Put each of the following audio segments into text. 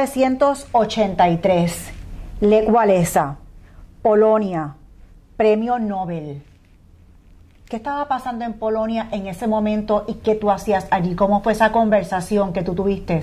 1983, Lech Walesa, Polonia, Premio Nobel. ¿Qué estaba pasando en Polonia en ese momento y qué tú hacías allí? ¿Cómo fue esa conversación que tú tuviste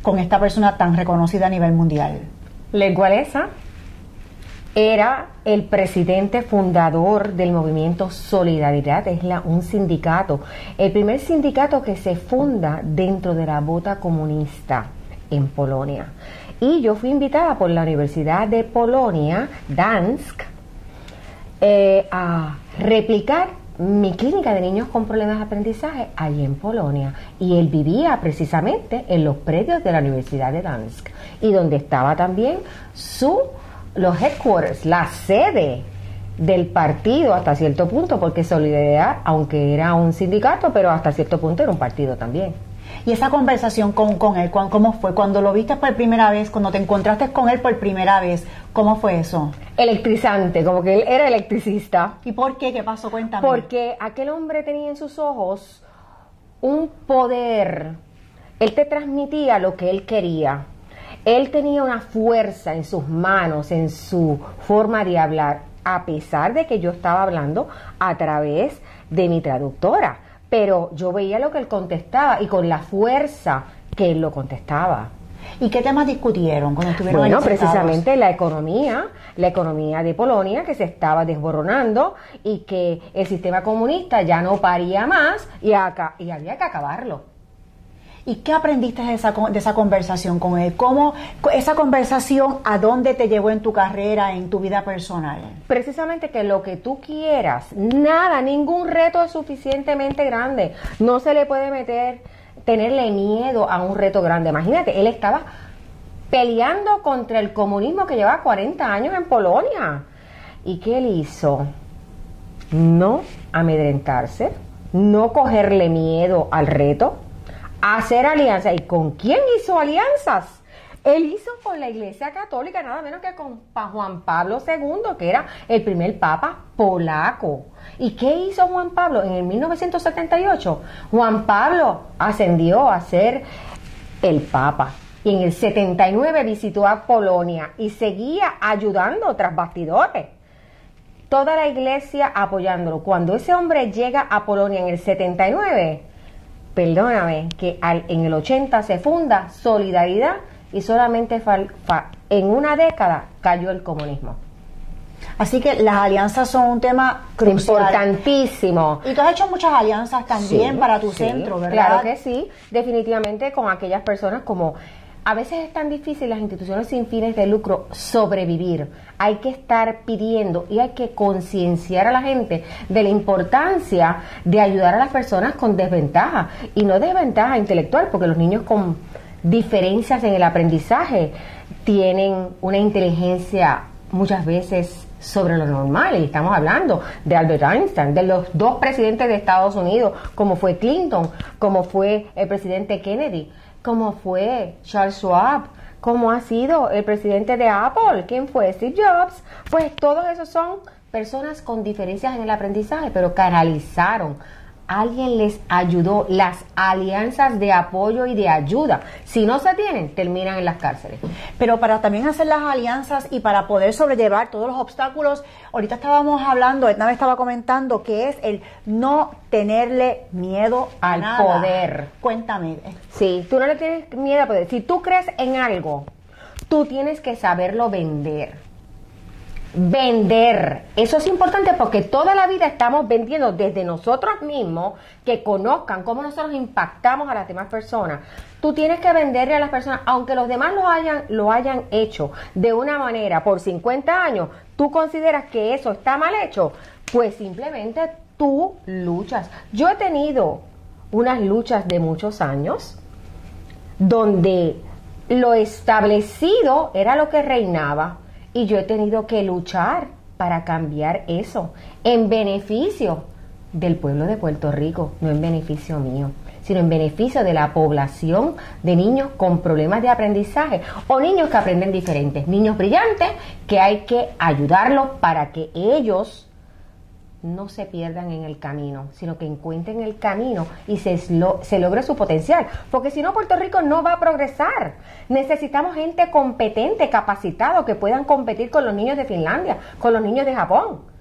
con esta persona tan reconocida a nivel mundial? Lech Walesa era el presidente fundador del movimiento Solidaridad, es un sindicato, el primer sindicato que se funda dentro de la bota comunista en Polonia. Y yo fui invitada por la Universidad de Polonia, Dansk, eh, a replicar mi clínica de niños con problemas de aprendizaje allí en Polonia. Y él vivía precisamente en los predios de la Universidad de Dansk y donde estaba también su los headquarters, la sede del partido hasta cierto punto, porque Solidaridad, aunque era un sindicato, pero hasta cierto punto era un partido también. Y esa conversación con, con él, ¿cómo fue? Cuando lo viste por primera vez, cuando te encontraste con él por primera vez, ¿cómo fue eso? Electrizante, como que él era electricista. ¿Y por qué? ¿Qué pasó? Cuéntame. Porque aquel hombre tenía en sus ojos un poder. Él te transmitía lo que él quería él tenía una fuerza en sus manos, en su forma de hablar, a pesar de que yo estaba hablando a través de mi traductora. Pero yo veía lo que él contestaba y con la fuerza que él lo contestaba. ¿Y qué temas discutieron cuando estuvieron Bueno, precisamente la economía, la economía de Polonia que se estaba desboronando y que el sistema comunista ya no paría más y, acá, y había que acabarlo. ¿Y qué aprendiste de esa, de esa conversación con él? ¿Cómo esa conversación a dónde te llevó en tu carrera, en tu vida personal? Precisamente que lo que tú quieras, nada, ningún reto es suficientemente grande. No se le puede meter, tenerle miedo a un reto grande. Imagínate, él estaba peleando contra el comunismo que lleva 40 años en Polonia. ¿Y qué él hizo? No amedrentarse, no cogerle miedo al reto, hacer alianzas. ¿Y con quién hizo alianzas? Él hizo con la Iglesia Católica nada menos que con Juan Pablo II, que era el primer papa polaco. ¿Y qué hizo Juan Pablo? En el 1978, Juan Pablo ascendió a ser el papa. Y en el 79 visitó a Polonia y seguía ayudando tras bastidores. Toda la iglesia apoyándolo. Cuando ese hombre llega a Polonia en el 79, perdóname, que en el 80 se funda Solidaridad y solamente en una década cayó el comunismo. Así que las alianzas son un tema crucial. Importantísimo. Y tú has hecho muchas alianzas también para tu centro, ¿verdad? Claro que sí, definitivamente con aquellas personas como a veces es tan difícil las instituciones sin fines de lucro sobrevivir. Hay que estar pidiendo y hay que concienciar a la gente de la importancia de ayudar a las personas con desventaja y no desventaja intelectual, porque los niños con diferencias en el aprendizaje tienen una inteligencia muchas veces sobre lo normal. Y estamos hablando de Albert Einstein, de los dos presidentes de Estados Unidos, como fue Clinton, como fue el presidente Kennedy como fue Charles Schwab, como ha sido el presidente de Apple, quién fue Steve Jobs, pues todos esos son personas con diferencias en el aprendizaje, pero canalizaron alguien les ayudó, las alianzas de apoyo y de ayuda. Si no se tienen, terminan en las cárceles. Pero para también hacer las alianzas y para poder sobrellevar todos los obstáculos, ahorita estábamos hablando, Edna me estaba comentando que es el no tenerle miedo al poder. Cuéntame. Sí, tú no le tienes miedo al poder. Si tú crees en algo, tú tienes que saberlo vender Vender. Eso es importante porque toda la vida estamos vendiendo desde nosotros mismos que conozcan cómo nosotros impactamos a las demás personas. Tú tienes que venderle a las personas, aunque los demás lo hayan, lo hayan hecho de una manera por 50 años, tú consideras que eso está mal hecho, pues simplemente tú luchas. Yo he tenido unas luchas de muchos años donde lo establecido era lo que reinaba y yo he tenido que luchar para cambiar eso en beneficio del pueblo de Puerto Rico, no en beneficio mío, sino en beneficio de la población de niños con problemas de aprendizaje o niños que aprenden diferentes, niños brillantes que hay que ayudarlos para que ellos no se pierdan en el camino, sino que encuentren el camino y se, se logre su potencial. Porque si no, Puerto Rico no va a progresar. Necesitamos gente competente, capacitado, que puedan competir con los niños de Finlandia, con los niños de Japón.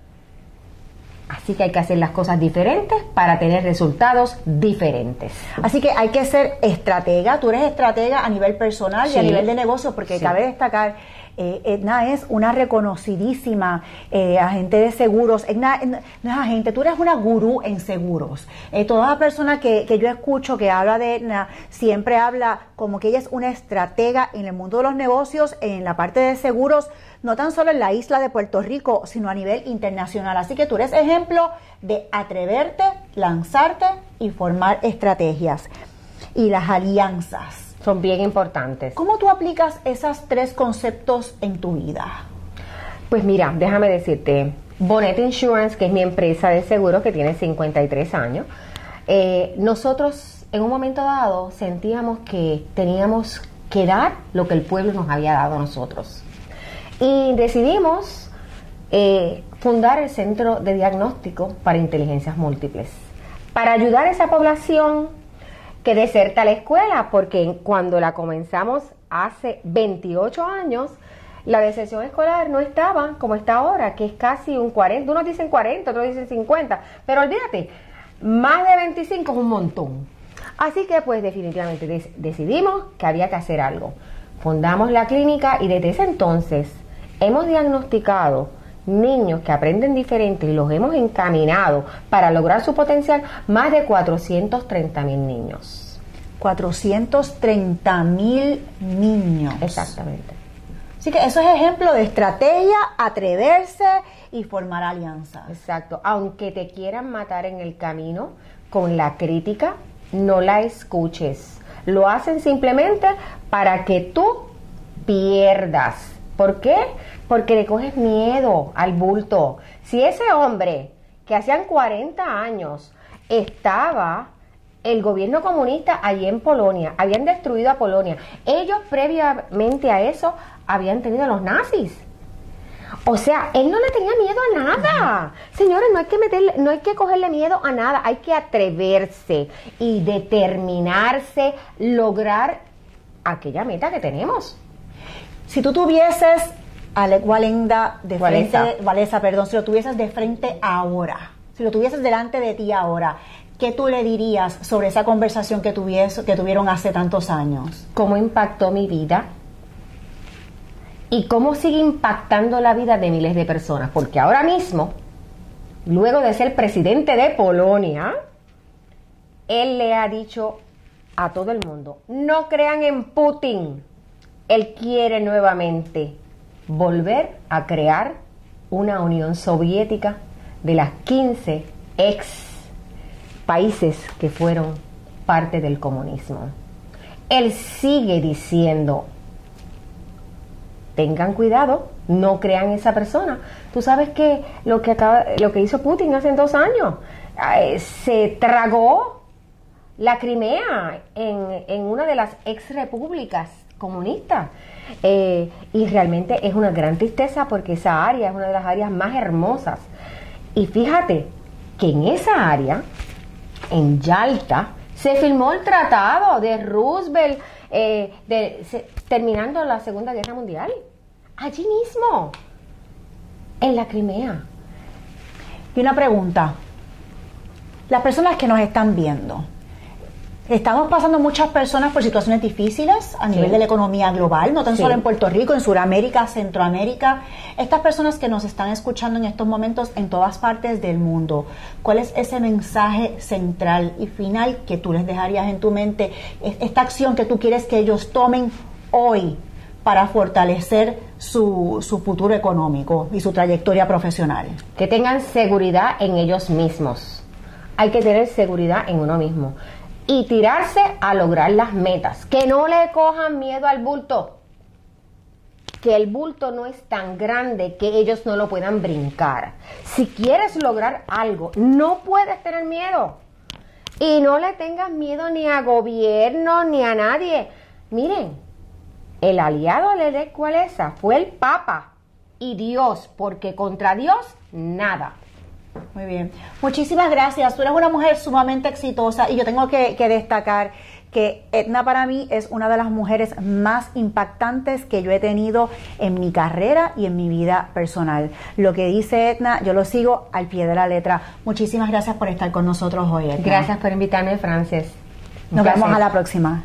Así que hay que hacer las cosas diferentes para tener resultados diferentes. Así que hay que ser estratega. Tú eres estratega a nivel personal y a nivel de negocio, porque cabe destacar eh, Edna es una reconocidísima eh, agente de seguros. Edna, no es agente, tú eres una gurú en seguros. Eh, toda persona que, que, yo escucho que habla de Edna siempre habla como que ella es una estratega en el mundo de los negocios, en la parte de seguros, no tan solo en la isla de Puerto Rico, sino a nivel internacional. Así que tú eres ejemplo de atreverte, lanzarte y formar estrategias. Y las alianzas son bien importantes. ¿Cómo tú aplicas esos tres conceptos en tu vida? Pues mira, déjame decirte, Bonet Insurance, que es mi empresa de seguros que tiene 53 años, eh, nosotros en un momento dado sentíamos que teníamos que dar lo que el pueblo nos había dado a nosotros. Y decidimos eh, fundar el Centro de Diagnóstico para Inteligencias Múltiples, para ayudar a esa población que deserta la escuela, porque cuando la comenzamos hace 28 años, la deserción escolar no estaba como está ahora, que es casi un 40, unos dicen 40, otros dicen 50, pero olvídate, más de 25 es un montón. Así que pues definitivamente decidimos que había que hacer algo. Fundamos la clínica y desde ese entonces hemos diagnosticado niños que aprenden diferente y los hemos encaminado para lograr su potencial, más de 430 mil niños. 430 mil niños. Exactamente. Así que eso es ejemplo de estrategia, atreverse y formar alianzas. Exacto. Aunque te quieran matar en el camino con la crítica, no la escuches. Lo hacen simplemente para que tú pierdas. ¿Por qué? Porque le coges miedo al bulto. Si ese hombre que hacían 40 años estaba el gobierno comunista allí en Polonia, habían destruido a Polonia, ellos previamente a eso habían tenido a los nazis. O sea, él no le tenía miedo a nada. Señores, no hay que meterle, no hay que cogerle miedo a nada, hay que atreverse y determinarse lograr aquella meta que tenemos. Si tú tuvieses Alec Walenda de frente, Valesa, perdón, si lo tuvieses de frente ahora, si lo tuvieses delante de ti ahora, ¿qué tú le dirías sobre esa conversación que, que tuvieron hace tantos años? ¿Cómo impactó mi vida? ¿Y cómo sigue impactando la vida de miles de personas? Porque ahora mismo, luego de ser presidente de Polonia, él le ha dicho a todo el mundo, no crean en Putin, él quiere nuevamente volver a crear una Unión Soviética de las 15 ex países que fueron parte del comunismo. Él sigue diciendo, tengan cuidado, no crean esa persona. Tú sabes que lo que, acaba, lo que hizo Putin hace dos años, eh, se tragó la Crimea en, en una de las ex repúblicas comunistas. Eh, y realmente es una gran tristeza porque esa área es una de las áreas más hermosas. Y fíjate que en esa área, en Yalta, se firmó el tratado de Roosevelt eh, terminando la Segunda Guerra Mundial. Allí mismo, en la Crimea. Y una pregunta. Las personas que nos están viendo, Estamos pasando muchas personas por situaciones difíciles a nivel de la economía global, no tan solo en Puerto Rico, en Sudamérica, Centroamérica. Estas personas que nos están escuchando en estos momentos en todas partes del mundo, ¿cuál es ese mensaje central y final que tú les dejarías en tu mente? Esta acción que tú quieres que ellos tomen hoy para fortalecer su, su futuro económico y su trayectoria profesional. Que tengan seguridad en ellos mismos. Hay que tener seguridad en uno mismo y tirarse a lograr las metas. Que no le cojan miedo al bulto. Que el bulto no es tan grande que ellos no lo puedan brincar. Si quieres lograr algo, no puedes tener miedo. Y no le tengas miedo ni a gobierno ni a nadie. Miren, el aliado de Cualesa fue el Papa y Dios, porque contra Dios nada. Muy bien. Muchísimas gracias. Tú eres una mujer sumamente exitosa y yo tengo que, que destacar que Edna para mí es una de las mujeres más impactantes que yo he tenido en mi carrera y en mi vida personal. Lo que dice Edna, yo lo sigo al pie de la letra. Muchísimas gracias por estar con nosotros hoy. Edna. Gracias por invitarme, Frances. Nos vemos a la próxima.